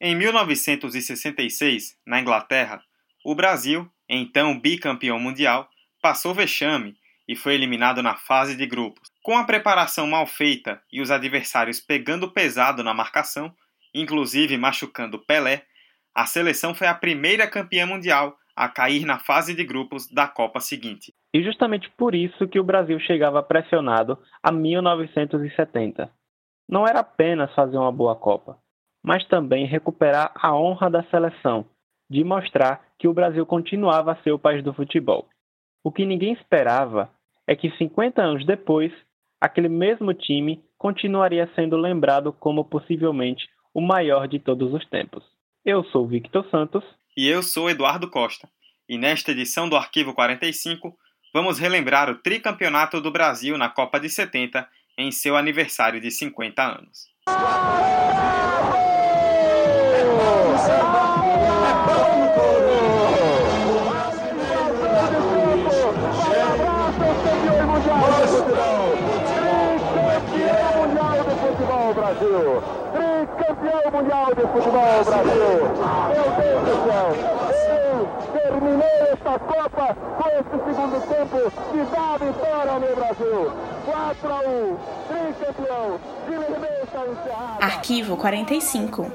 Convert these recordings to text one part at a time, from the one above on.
Em 1966, na Inglaterra, o Brasil, então bicampeão mundial, passou vexame e foi eliminado na fase de grupos. Com a preparação mal feita e os adversários pegando pesado na marcação, inclusive machucando Pelé, a seleção foi a primeira campeã mundial a cair na fase de grupos da Copa seguinte. E justamente por isso que o Brasil chegava pressionado a 1970. Não era apenas fazer uma boa Copa, mas também recuperar a honra da seleção, de mostrar que o Brasil continuava a ser o país do futebol. O que ninguém esperava é que 50 anos depois, aquele mesmo time continuaria sendo lembrado como possivelmente o maior de todos os tempos. Eu sou Victor Santos. E eu sou Eduardo Costa. E nesta edição do Arquivo 45, vamos relembrar o tricampeonato do Brasil na Copa de 70 em seu aniversário de 50 anos. Futebol, Brasil. Meu Deus do céu. Eu terminei esta Copa com esse segundo tempo que dá a vitória no Brasil. 4 a 1. Tricampeão. Arquivo 45.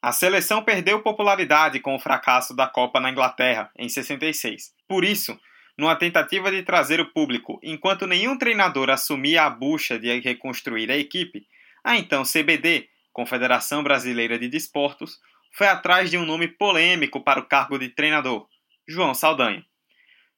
A seleção perdeu popularidade com o fracasso da Copa na Inglaterra, em 66. Por isso, numa tentativa de trazer o público enquanto nenhum treinador assumia a bucha de reconstruir a equipe, a então CBD, Confederação Brasileira de Desportos, foi atrás de um nome polêmico para o cargo de treinador, João Saldanha.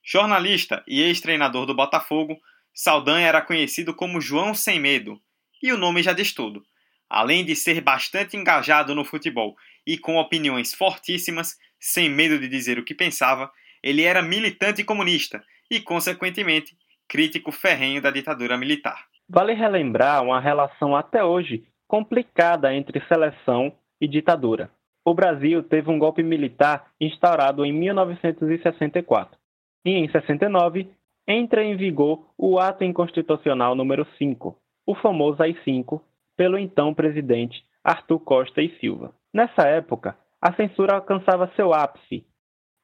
Jornalista e ex-treinador do Botafogo, Saldanha era conhecido como João Sem Medo, e o nome já diz tudo. Além de ser bastante engajado no futebol e com opiniões fortíssimas, sem medo de dizer o que pensava, ele era militante comunista e, consequentemente, crítico ferrenho da ditadura militar. Vale relembrar uma relação até hoje complicada entre seleção e ditadura. O Brasil teve um golpe militar instaurado em 1964 e, em 69, entra em vigor o Ato Inconstitucional número 5, o famoso AI-5, pelo então presidente Arthur Costa e Silva. Nessa época, a censura alcançava seu ápice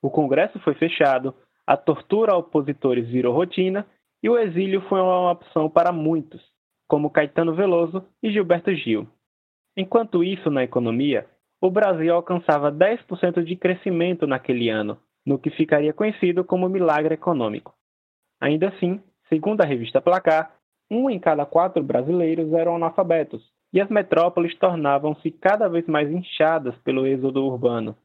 o Congresso foi fechado, a tortura a opositores virou rotina e o exílio foi uma opção para muitos, como Caetano Veloso e Gilberto Gil. Enquanto isso, na economia, o Brasil alcançava 10% de crescimento naquele ano, no que ficaria conhecido como milagre econômico. Ainda assim, segundo a revista Placar, um em cada quatro brasileiros eram analfabetos, e as metrópoles tornavam-se cada vez mais inchadas pelo êxodo urbano,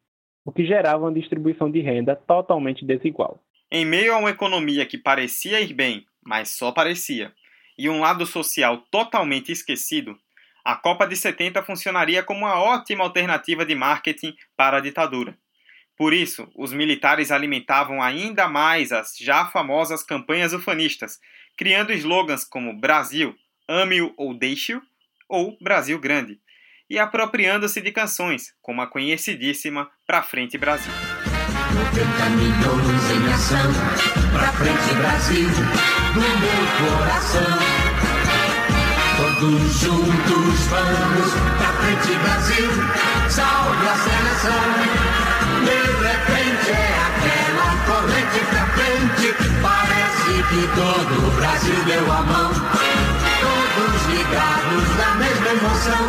o que gerava uma distribuição de renda totalmente desigual. Em meio a uma economia que parecia ir bem, mas só parecia, e um lado social totalmente esquecido, a Copa de 70 funcionaria como uma ótima alternativa de marketing para a ditadura. Por isso, os militares alimentavam ainda mais as já famosas campanhas ufanistas, criando slogans como Brasil, ame-o ou deixe-o, ou Brasil Grande, e apropriando-se de canções, como a conhecidíssima Pra Frente Brasil. 90 milhões em ação, pra frente Brasil, do meu coração. Todos juntos vamos pra frente Brasil, salve a seleção. De repente é aquela corrente pra frente, parece que todo o Brasil deu a mão. Todos ligados na mesma emoção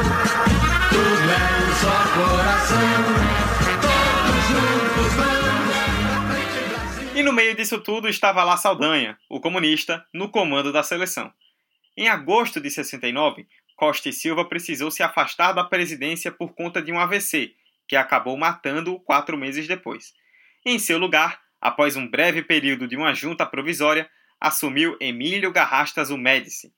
tudo é um só coração. Todos juntos vamos. E no meio disso tudo estava lá Saldanha, o comunista, no comando da seleção. Em agosto de 69, Costa e Silva precisou se afastar da presidência por conta de um AVC, que acabou matando-o quatro meses depois. Em seu lugar, após um breve período de uma junta provisória, assumiu Emílio Garrastas o Médici,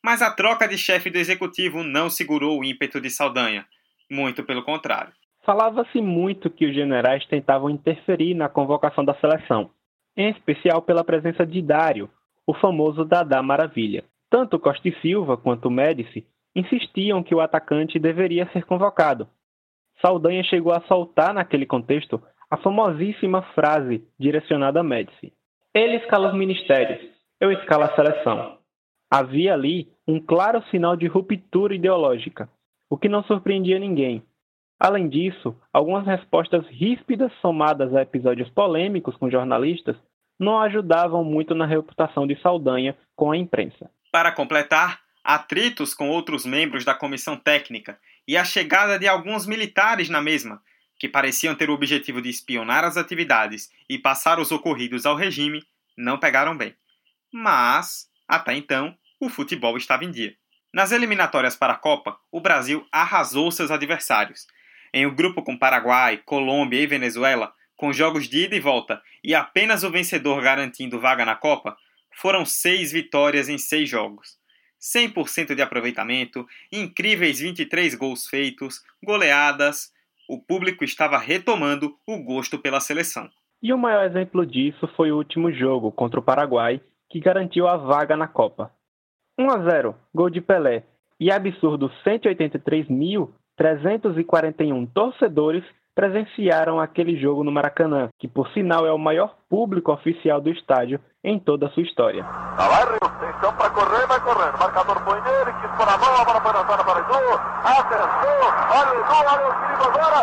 mas a troca de chefe do executivo não segurou o ímpeto de Saldanha. Muito pelo contrário. Falava-se muito que os generais tentavam interferir na convocação da seleção, em especial pela presença de Dário, o famoso Dadá Maravilha. Tanto Costa e Silva quanto Médici insistiam que o atacante deveria ser convocado. Saldanha chegou a soltar naquele contexto a famosíssima frase direcionada a Médici: Ele escala os ministérios, eu escalo a seleção. Havia ali um claro sinal de ruptura ideológica. o que não surpreendia ninguém. Além disso, algumas respostas ríspidas somadas a episódios polêmicos com jornalistas não ajudavam muito na reputação de Saldanha com a imprensa. Para completar, atritos com outros membros da comissão técnica e a chegada de alguns militares na mesma, que pareciam ter o objetivo de espionar as atividades e passar os ocorridos ao regime, não pegaram bem. Mas, até então, o futebol estava em dia. Nas eliminatórias para a Copa, o Brasil arrasou seus adversários. Em um grupo com Paraguai, Colômbia e Venezuela, com jogos de ida e volta e apenas o vencedor garantindo vaga na Copa, foram seis vitórias em seis jogos. 100% de aproveitamento, incríveis 23 gols feitos, goleadas. O público estava retomando o gosto pela seleção. E o maior exemplo disso foi o último jogo contra o Paraguai, que garantiu a vaga na Copa. 1 a 0, gol de Pelé, e absurdo 183.341 torcedores presenciaram aquele jogo no Maracanã, que por sinal é o maior público oficial do estádio em toda a sua história. Atenção. Acertou, olha o Edu, olha o perigo agora.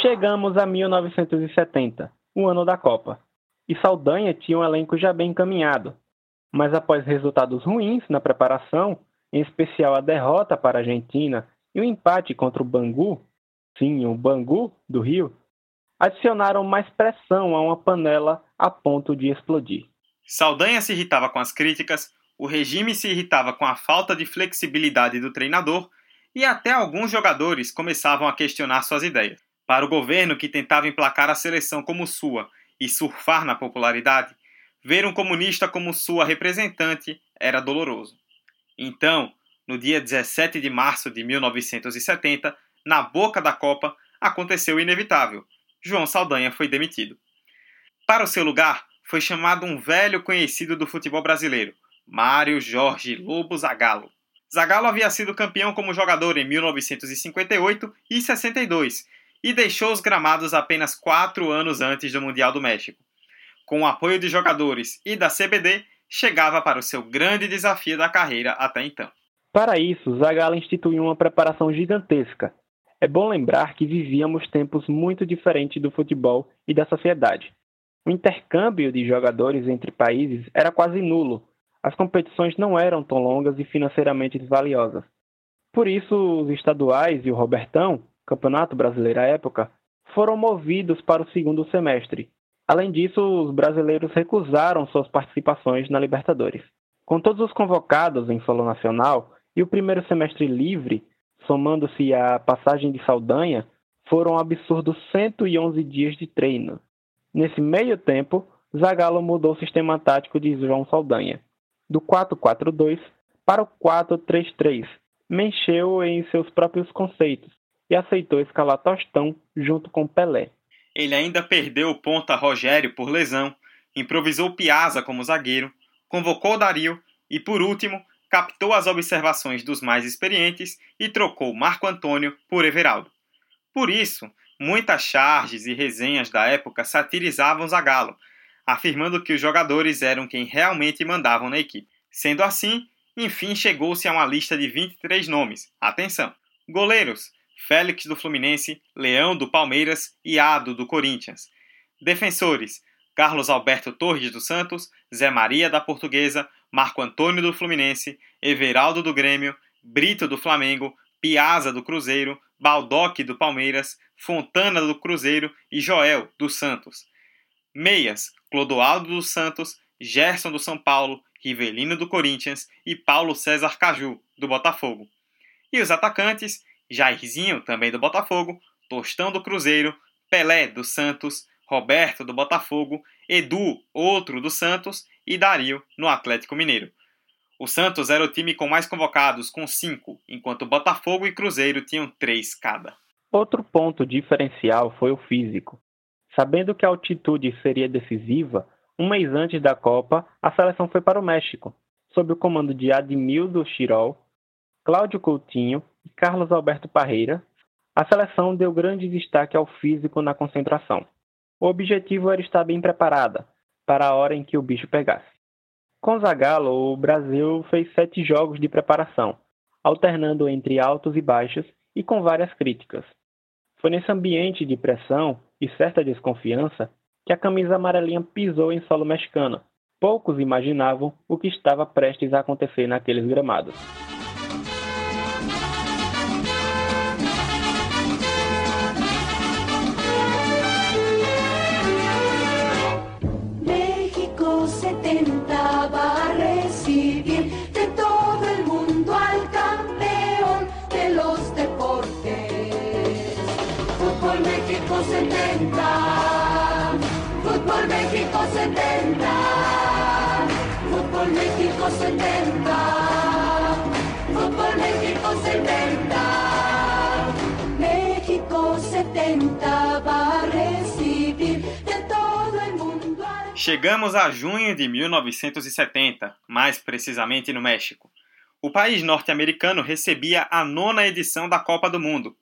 Chegamos a 1970, o ano da Copa, e Saldanha tinha um elenco já bem encaminhado. Mas após resultados ruins na preparação, em especial a derrota para a Argentina e o empate contra o Bangu, sim, o Bangu do Rio, adicionaram mais pressão a uma panela a ponto de explodir. Saldanha se irritava com as críticas, o regime se irritava com a falta de flexibilidade do treinador e até alguns jogadores começavam a questionar suas ideias. Para o governo que tentava emplacar a seleção como sua e surfar na popularidade, ver um comunista como sua representante era doloroso. Então, no dia 17 de março de 1970, na boca da Copa, aconteceu o inevitável. João Saldanha foi demitido. Para o seu lugar, foi chamado um velho conhecido do futebol brasileiro, Mário Jorge Lobo Zagallo. Zagallo havia sido campeão como jogador em 1958 e 62 e deixou os gramados apenas quatro anos antes do Mundial do México. Com o apoio de jogadores e da CBD, chegava para o seu grande desafio da carreira até então. Para isso, Zagallo instituiu uma preparação gigantesca. É bom lembrar que vivíamos tempos muito diferentes do futebol e da sociedade. O intercâmbio de jogadores entre países era quase nulo. As competições não eram tão longas e financeiramente valiosas. Por isso, os estaduais e o Robertão Campeonato Brasileiro à época, foram movidos para o segundo semestre. Além disso, os brasileiros recusaram suas participações na Libertadores. Com todos os convocados em solo nacional e o primeiro semestre livre, somando-se a passagem de Saldanha, foram absurdos 111 dias de treino. Nesse meio tempo, Zagallo mudou o sistema tático de João Saldanha, do 4-4-2 para o 4-3-3, mexeu em seus próprios conceitos, e aceitou escalar Tostão junto com Pelé. Ele ainda perdeu o ponta Rogério por lesão, improvisou Piazza como zagueiro, convocou Dario e, por último, captou as observações dos mais experientes e trocou Marco Antônio por Everaldo. Por isso, muitas charges e resenhas da época satirizavam Zagallo, afirmando que os jogadores eram quem realmente mandavam na equipe. Sendo assim, enfim chegou-se a uma lista de 23 nomes. Atenção! Goleiros: Félix do Fluminense, Leão do Palmeiras e Ado do Corinthians. Defensores: Carlos Alberto Torres dos Santos, Zé Maria da Portuguesa, Marco Antônio do Fluminense, Everaldo do Grêmio, Brito do Flamengo, Piazza do Cruzeiro, Baldock do Palmeiras, Fontana do Cruzeiro e Joel do Santos. Meias: Clodoaldo dos Santos, Gerson do São Paulo, Rivelino do Corinthians e Paulo César Caju do Botafogo. E os atacantes: Jairzinho, também do Botafogo, Tostão do Cruzeiro, Pelé do Santos, Roberto do Botafogo, Edu, outro do Santos, e Dario no Atlético Mineiro. O Santos era o time com mais convocados, com cinco, enquanto Botafogo e Cruzeiro tinham três cada. Outro ponto diferencial foi o físico. Sabendo que a altitude seria decisiva, um mês antes da Copa, a seleção foi para o México, sob o comando de Admildo Chirol, Cláudio Coutinho e Carlos Alberto Parreira. A seleção deu grande destaque ao físico na concentração. O objetivo era estar bem preparada para a hora em que o bicho pegasse. Com Zagallo, o Brasil fez sete jogos de preparação, alternando entre altos e baixos e com várias críticas. Foi nesse ambiente de pressão e certa desconfiança que a camisa amarelinha pisou em solo mexicano. Poucos imaginavam o que estava prestes a acontecer naqueles gramados. México 70. Fútbol México 70. Fútbol México 70. México 70 va a recibir de todo el mundo. Chegamos a junho de 1970, mais precisamente no México. O país norte-americano recebia a nona edição da Copa do Mundo.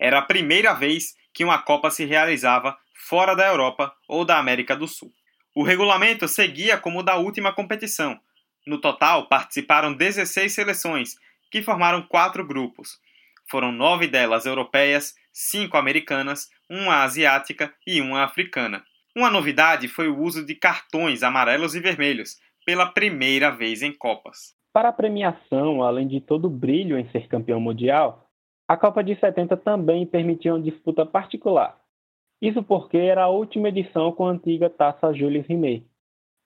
Era a primeira vez que uma Copa se realizava fora da Europa ou da América do Sul. O regulamento seguia como o da última competição. No total, participaram 16 seleções, que formaram quatro grupos. Foram nove delas europeias, cinco americanas, uma asiática e uma africana. Uma novidade foi o uso de cartões amarelos e vermelhos, pela primeira vez em Copas. Para a premiação, além de todo o brilho em ser campeão mundial, a Copa de 70 também permitia uma disputa particular, isso porque era a última edição com a antiga taça Jules Rimet,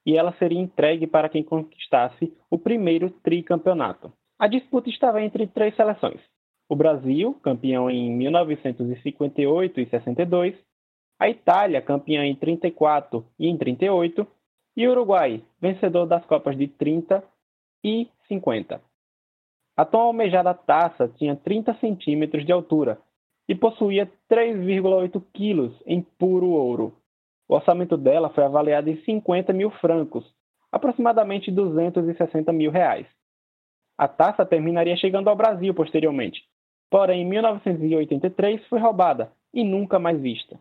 e ela seria entregue para quem conquistasse o primeiro tricampeonato. A disputa estava entre três seleções: o Brasil, campeão em 1958 e 62, a Itália, campeã em 34 e em 38, e o Uruguai, vencedor das Copas de 30 e 50. A tão almejada taça tinha 30 centímetros de altura e possuía 3,8 quilos em puro ouro. O orçamento dela foi avaliado em 50 mil francos, aproximadamente 260 mil reais. A taça terminaria chegando ao Brasil posteriormente, porém em 1983 foi roubada e nunca mais vista.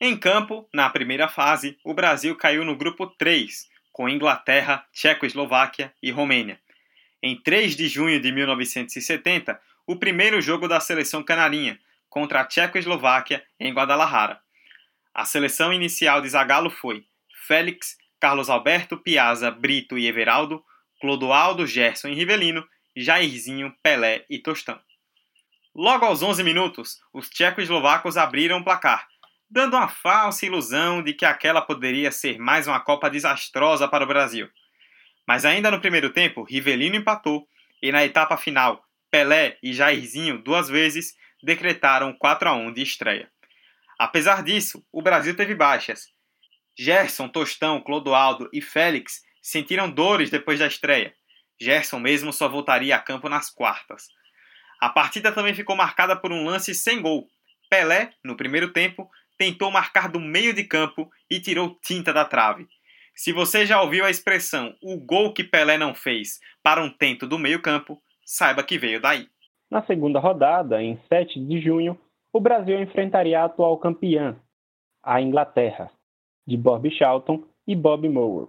Em campo, na primeira fase, o Brasil caiu no grupo 3, com Inglaterra, Tchecoslováquia e Romênia. Em 3 de junho de 1970, o primeiro jogo da seleção canarinha, contra a Tchecoslováquia em Guadalajara. A seleção inicial de Zagallo foi Félix, Carlos Alberto, Piazza, Brito e Everaldo, Clodoaldo, Gerson e Rivelino, Jairzinho, Pelé e Tostão. Logo aos 11 minutos, os tchecoslovacos abriram o placar, dando uma falsa ilusão de que aquela poderia ser mais uma Copa desastrosa para o Brasil. Mas ainda no primeiro tempo, Rivelino empatou e na etapa final, Pelé e Jairzinho duas vezes decretaram 4 a 1 de estreia. Apesar disso, o Brasil teve baixas. Gerson, Tostão, Clodoaldo e Félix sentiram dores depois da estreia. Gerson mesmo só voltaria a campo nas quartas. A partida também ficou marcada por um lance sem gol. Pelé, no primeiro tempo, tentou marcar do meio de campo e tirou tinta da trave. Se você já ouviu a expressão o gol que Pelé não fez para um tento do meio campo, saiba que veio daí. Na segunda rodada, em 7 de junho, o Brasil enfrentaria a atual campeã, a Inglaterra, de Bob Charlton e Bob Moore,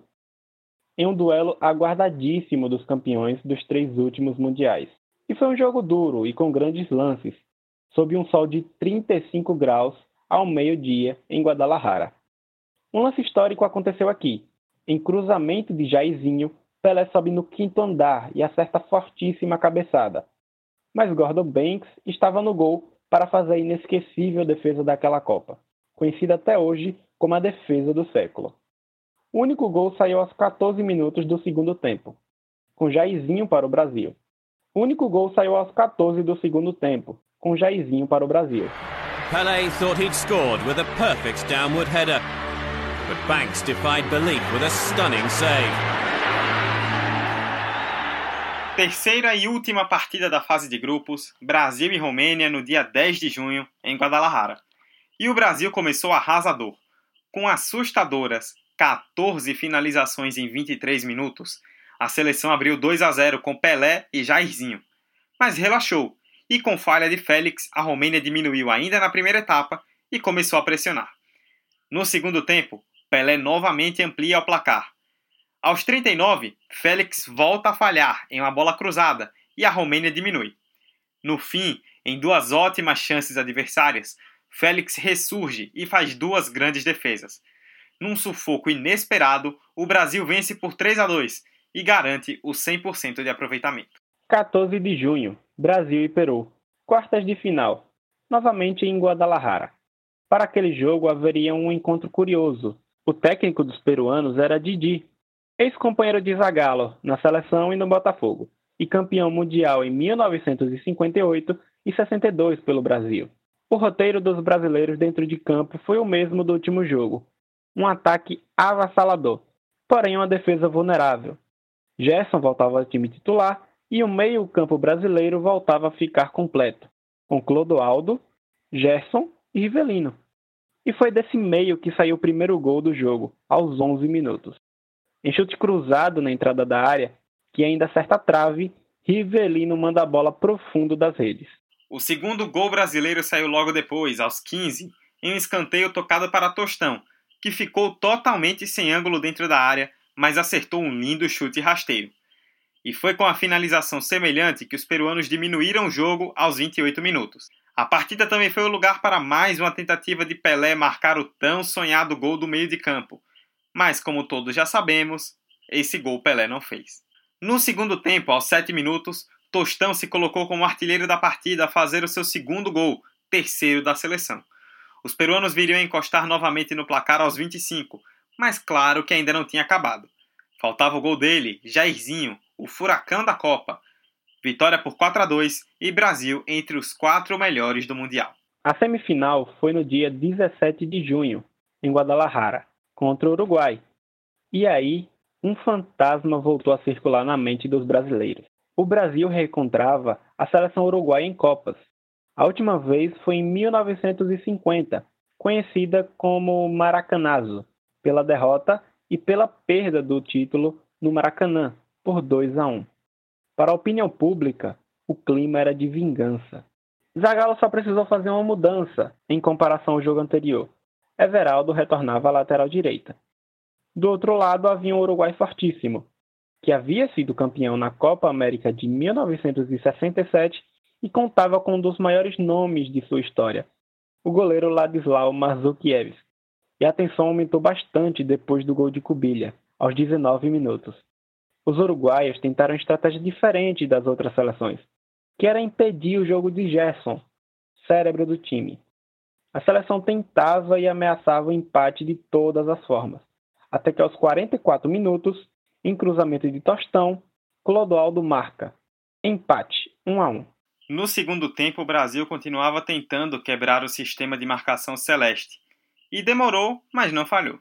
em um duelo aguardadíssimo dos campeões dos três últimos mundiais. E foi um jogo duro e com grandes lances, sob um sol de 35 graus ao meio-dia em Guadalajara. Um lance histórico aconteceu aqui. Em cruzamento de Jairzinho, Pelé sobe no quinto andar e acerta fortíssima cabeçada, mas Gordon Banks estava no gol para fazer a inesquecível defesa daquela Copa, conhecida até hoje como a defesa do século. O único gol saiu aos 14 minutos do segundo tempo, com Jairzinho para o Brasil. O único gol saiu aos 14 do segundo tempo, com Jairzinho para o Brasil. Pelé thought he'd scored with a perfect downward header, but Banks defied belief with a stunning save. Terceira e última partida da fase de grupos, Brasil e Romênia no dia 10 de junho, em Guadalajara. E o Brasil começou arrasador, com assustadoras 14 finalizações em 23 minutos. A seleção abriu 2 a 0 com Pelé e Jairzinho, mas relaxou e com falha de Félix, a Romênia diminuiu ainda na primeira etapa e começou a pressionar. No segundo tempo, Pelé novamente amplia o placar, aos 39, Félix volta a falhar em uma bola cruzada e a Romênia diminui. No fim, em duas ótimas chances adversárias, Félix ressurge e faz duas grandes defesas. Num sufoco inesperado, o Brasil vence por 3 a 2 e garante o 100% de aproveitamento. 14 de junho, Brasil e Peru. Quartas de final, novamente em Guadalajara. Para aquele jogo haveria um encontro curioso. O técnico dos peruanos era Didi, Ex-companheiro de Zagallo na seleção e no Botafogo, e campeão mundial em 1958 e 62 pelo Brasil. O roteiro dos brasileiros dentro de campo foi o mesmo do último jogo: um ataque avassalador, porém uma defesa vulnerável. Gerson voltava ao time titular e o meio-campo brasileiro voltava a ficar completo, com Clodoaldo, Gerson e Rivelino. E foi desse meio que saiu o primeiro gol do jogo, aos 11 minutos. Em chute cruzado na entrada da área, que ainda acerta a trave, Rivelino manda a bola pro fundo das redes. O segundo gol brasileiro saiu logo depois, aos 15, em um escanteio tocado para Tostão, que ficou totalmente sem ângulo dentro da área, mas acertou um lindo chute rasteiro. E foi com a finalização semelhante que os peruanos diminuíram o jogo aos 28 minutos. A partida também foi o lugar para mais uma tentativa de Pelé marcar o tão sonhado gol do meio de campo, mas como todos já sabemos, esse gol Pelé não fez. No segundo tempo, aos 7 minutos, Tostão se colocou como artilheiro da partida a fazer o seu segundo gol, terceiro da seleção. Os peruanos viriam encostar novamente no placar aos 25, mas claro que ainda não tinha acabado. Faltava o gol dele, Jairzinho, o furacão da Copa. Vitória por 4 a 2 e Brasil entre os quatro melhores do Mundial. A semifinal foi no dia 17 de junho, em Guadalajara contra o Uruguai. E aí, um fantasma voltou a circular na mente dos brasileiros. O Brasil reencontrava a seleção uruguaia em Copas. A última vez foi em 1950, conhecida como Maracanazo, pela derrota e pela perda do título no Maracanã, por 2 a 1. Para a opinião pública, o clima era de vingança. Zagallo só precisou fazer uma mudança em comparação ao jogo anterior. Everaldo retornava à lateral direita. Do outro lado havia um Uruguai fortíssimo, que havia sido campeão na Copa América de 1967 e contava com um dos maiores nomes de sua história, o goleiro Ladislau Marzukiewicz. E a tensão aumentou bastante depois do gol de Cubilha, aos 19 minutos. Os uruguaios tentaram estratégia diferente das outras seleções, que era impedir o jogo de Gerson, cérebro do time. A seleção tentava e ameaçava o empate de todas as formas, até que aos 44 minutos, em cruzamento de Tostão, Clodoaldo marca. Empate, 1 a 1. No segundo tempo, o Brasil continuava tentando quebrar o sistema de marcação celeste. E demorou, mas não falhou.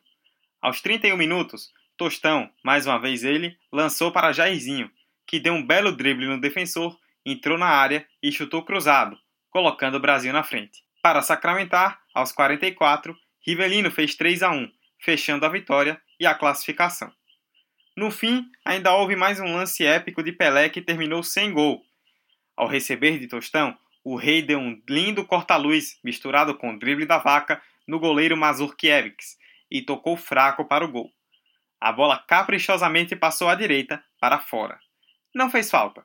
Aos 31 minutos, Tostão, mais uma vez ele, lançou para Jairzinho, que deu um belo drible no defensor, entrou na área e chutou cruzado, colocando o Brasil na frente. Para sacramentar, aos 44, Rivelino fez 3 a 1, fechando a vitória e a classificação. No fim, ainda houve mais um lance épico de Pelé que terminou sem gol. Ao receber de Tostão, o rei deu um lindo corta-luz misturado com o drible da vaca no goleiro Mazurkiewicz e tocou fraco para o gol. A bola caprichosamente passou à direita para fora. Não fez falta.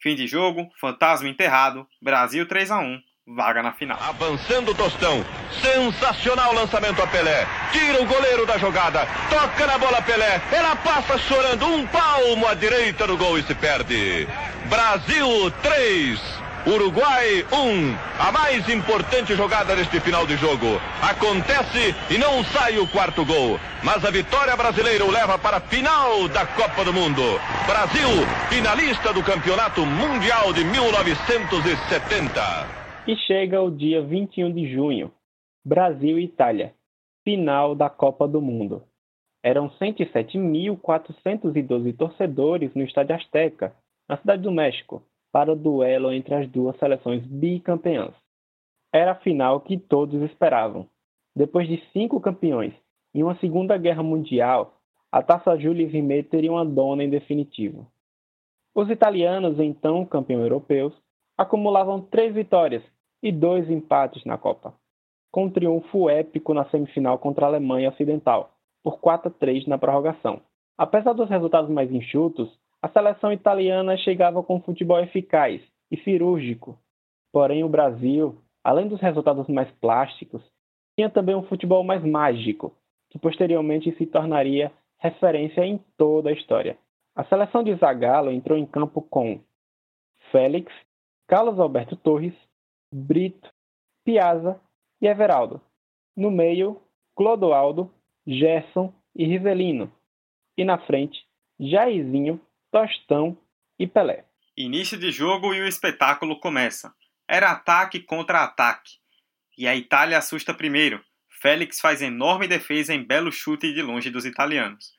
Fim de jogo, fantasma enterrado, Brasil 3 a 1 vaga na final. Avançando o Tostão, sensacional lançamento a Pelé, tira o goleiro da jogada, toca na bola Pelé, ela passa chorando um palmo à direita do gol e se perde. Brasil 3, Uruguai 1. A mais importante jogada deste final de jogo. Acontece e não sai o quarto gol. Mas a vitória brasileira o leva para a final da Copa do Mundo. Brasil, finalista do Campeonato Mundial de 1970. E chega o dia 21 de junho, Brasil e Itália, final da Copa do Mundo. Eram 107.412 torcedores no Estádio Azteca, na Cidade do México, para o duelo entre as duas seleções bicampeãs. Era a final que todos esperavam. Depois de cinco campeões e uma Segunda Guerra Mundial, a Taça Jules Rimet teria uma dona em definitivo. Os italianos, então campeões europeus, acumulavam três vitórias e dois empates na Copa, com um triunfo épico na semifinal contra a Alemanha Ocidental, por 4 a 3 na prorrogação. Apesar dos resultados mais enxutos, a seleção italiana chegava com futebol eficaz e cirúrgico. Porém, o Brasil, além dos resultados mais plásticos, tinha também um futebol mais mágico, que posteriormente se tornaria referência em toda a história. A seleção de Zagallo entrou em campo com Félix, Carlos Alberto Torres, Brito, Piazza e Everaldo. No meio, Clodoaldo, Gerson e Rivelino. E na frente, Jairzinho, Tostão e Pelé. Início de jogo e o espetáculo começa. Era ataque contra ataque. E a Itália assusta primeiro. Félix faz enorme defesa em belo chute de longe dos italianos.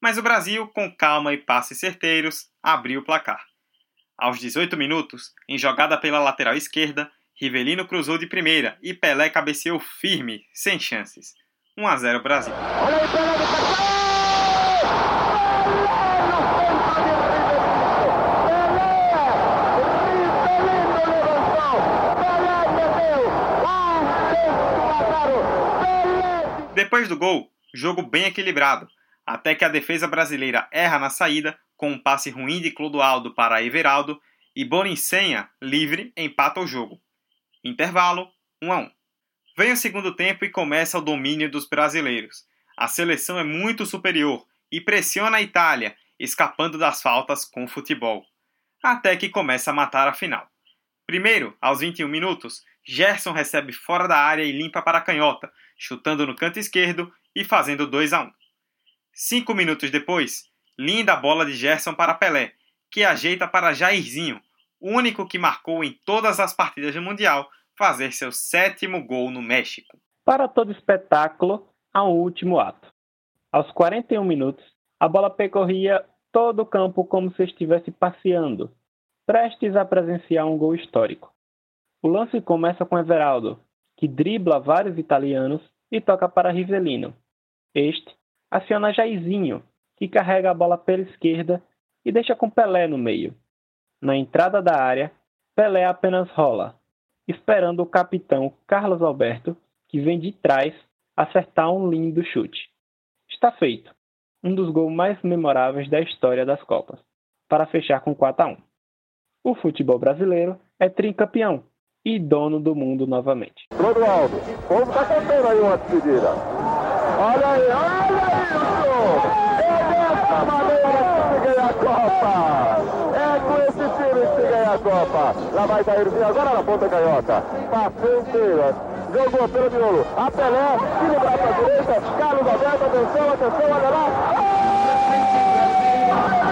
Mas o Brasil, com calma e passes certeiros, abriu o placar. Aos 18 minutos, em jogada pela lateral esquerda, Rivelino cruzou de primeira e Pelé cabeceou firme, sem chances. 1 a 0 Brasil. Depois do gol, jogo bem equilibrado, até que a defesa brasileira erra na saída com um passe ruim de Clodoaldo para Everaldo e Boninsenha, livre, empata o jogo. Intervalo 1 a 1. Vem o segundo tempo e começa o domínio dos brasileiros. A seleção é muito superior e pressiona a Itália, escapando das faltas com futebol. Até que começa a matar a final. Primeiro, aos 21 minutos, Gerson recebe fora da área e limpa para a canhota, chutando no canto esquerdo e fazendo 2 a 1. Cinco minutos depois, linda bola de Gerson para Pelé, que ajeita para Jairzinho, único que marcou em todas as partidas do Mundial, fazer seu sétimo gol no México. Para todo espetáculo, há um último ato. Aos 41 minutos, a bola percorria todo o campo como se estivesse passeando, prestes a presenciar um gol histórico. O lance começa com Everaldo, que dribla vários italianos e toca para Rivelino. Este aciona Jairzinho, que carrega a bola pela esquerda e deixa com Pelé no meio. Na entrada da área, Pelé apenas rola, esperando o capitão Carlos Alberto, que vem de trás, acertar um lindo chute. Está feito. Um dos gols mais memoráveis da história das Copas, para fechar com 4 a 1. O futebol brasileiro é tricampeão e dono do mundo novamente. Clodoaldo, o povo está cantando aí uma despedida. Olha aí, olha isso! Dessa se ganha a Copa! É com esse time que se ganha a Copa! Lá vai Jairzinho agora na ponta canhota. Passou inteira. Jogou pelo miolo. A Pelé, tira braço à direita. Carlos Alberto, atenção, atenção, olha lá. A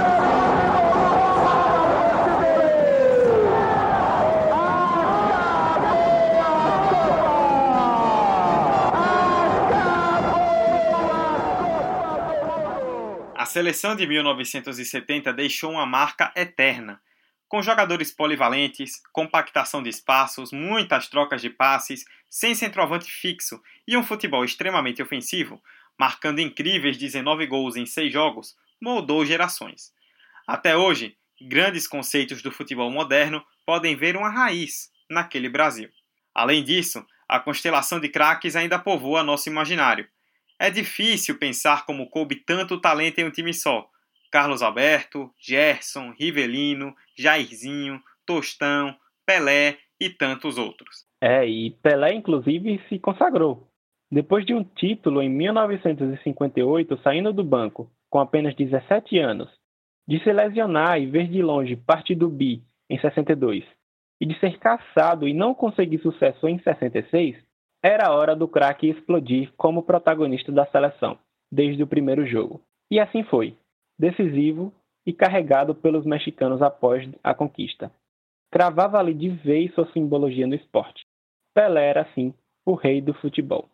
seleção de 1970 deixou uma marca eterna, com jogadores polivalentes, compactação de espaços, muitas trocas de passes, sem centroavante fixo e um futebol extremamente ofensivo, marcando incríveis 19 gols em 6 jogos, moldou gerações. Até hoje, grandes conceitos do futebol moderno podem ver uma raiz naquele Brasil. Além disso, a constelação de craques ainda povoa nosso imaginário. É difícil pensar como coube tanto talento em um time só. Carlos Alberto, Gerson, Rivelino, Jairzinho, Tostão, Pelé e tantos outros. É, e Pelé inclusive se consagrou. Depois de um título em 1958, saindo do banco com apenas 17 anos, de se lesionar e ver de longe parte do bi em 62, e de ser caçado e não conseguir sucesso em 66, era a hora do craque explodir como protagonista da seleção, desde o primeiro jogo. E assim foi, decisivo e carregado pelos mexicanos após a conquista. Cravava ali de vez sua simbologia no esporte. Pelé era, assim, o rei do futebol.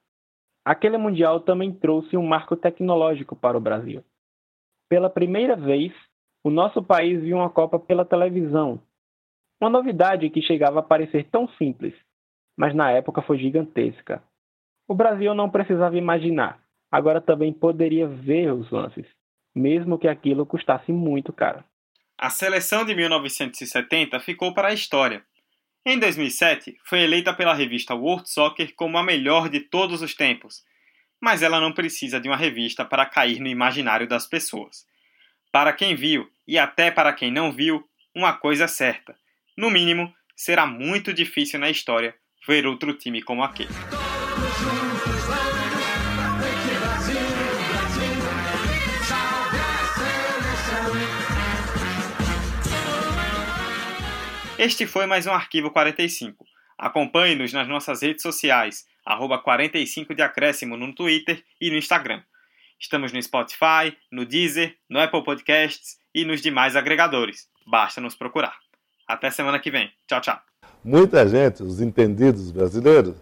Aquele Mundial também trouxe um marco tecnológico para o Brasil. Pela primeira vez, O nosso país viu uma Copa pela televisão. Uma novidade que chegava a parecer tão simples, mas na época foi gigantesca. O Brasil não precisava imaginar, agora também poderia ver os lances, mesmo que aquilo custasse muito caro. A seleção de 1970 ficou para a história. Em 2007, foi eleita pela revista World Soccer como a melhor de todos os tempos, mas ela não precisa de uma revista para cair no imaginário das pessoas. Para quem viu e até para quem não viu, uma coisa é certa: no mínimo, será muito difícil na história ver outro time como aquele. Este foi mais um Arquivo 45. Acompanhe-nos nas nossas redes sociais, arroba 45 de acréscimo no Twitter e no Instagram. Estamos no Spotify, no Deezer, no Apple Podcasts e nos demais agregadores. Basta nos procurar. Até semana que vem. Tchau, tchau. Muita gente, os entendidos brasileiros,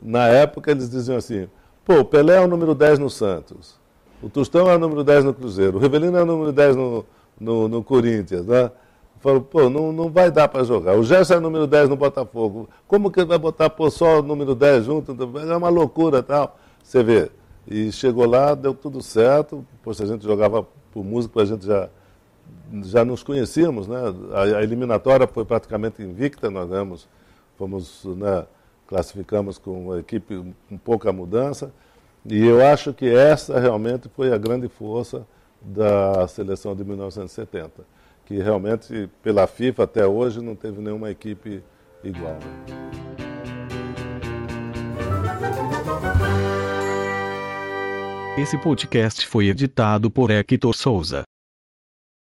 na época eles diziam assim: pô, Pelé é o número 10 no Santos, o Tostão é o número 10 no Cruzeiro, o Rivelino é o número 10 no, no, no Corinthians, né? Falou, pô, não, não vai dar para jogar. O Gerson é número 10 no Botafogo. Como que ele vai botar pô, só o número 10 junto? É uma loucura tal. Você vê. E chegou lá, deu tudo certo. Poxa, a gente jogava por música, a gente já, já nos conhecíamos, né? A, eliminatória foi praticamente invicta, nós demos, fomos, né, classificamos com uma equipe com pouca mudança. E eu acho que essa realmente foi a grande força da seleção de 1970 que realmente, pela FIFA até hoje, não teve nenhuma equipe igual. Esse podcast foi editado por Hector Souza.